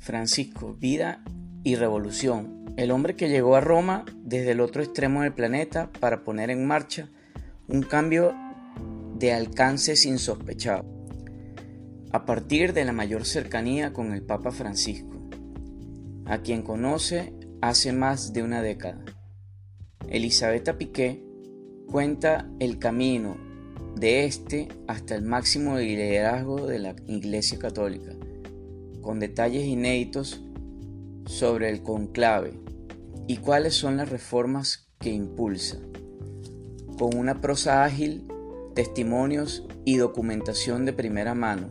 Francisco, vida y revolución. El hombre que llegó a Roma desde el otro extremo del planeta para poner en marcha un cambio de alcances insospechado, a partir de la mayor cercanía con el Papa Francisco, a quien conoce hace más de una década. Elisabetta Piqué cuenta el camino de este hasta el máximo liderazgo de la Iglesia Católica, con detalles inéditos sobre el conclave y cuáles son las reformas que impulsa, con una prosa ágil, testimonios y documentación de primera mano,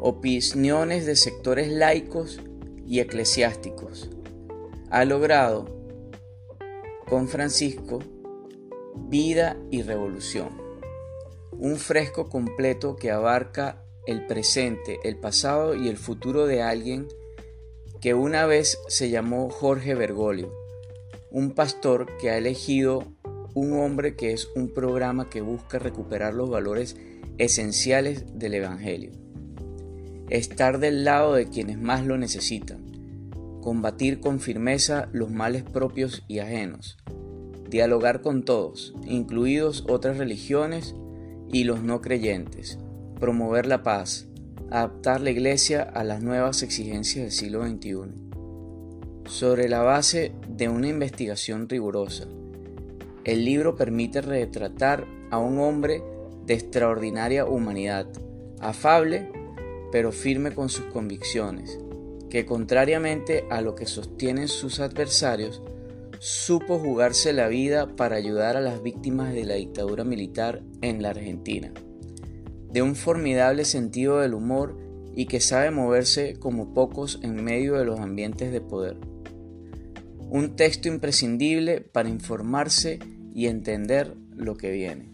opiniones de sectores laicos y eclesiásticos. Ha logrado con Francisco Vida y Revolución, un fresco completo que abarca el presente, el pasado y el futuro de alguien que una vez se llamó Jorge Bergoglio, un pastor que ha elegido un hombre que es un programa que busca recuperar los valores esenciales del Evangelio. Estar del lado de quienes más lo necesitan, combatir con firmeza los males propios y ajenos, dialogar con todos, incluidos otras religiones y los no creyentes, promover la paz, adaptar la Iglesia a las nuevas exigencias del siglo XXI, sobre la base de una investigación rigurosa. El libro permite retratar a un hombre de extraordinaria humanidad, afable pero firme con sus convicciones, que contrariamente a lo que sostienen sus adversarios, supo jugarse la vida para ayudar a las víctimas de la dictadura militar en la Argentina de un formidable sentido del humor y que sabe moverse como pocos en medio de los ambientes de poder. Un texto imprescindible para informarse y entender lo que viene.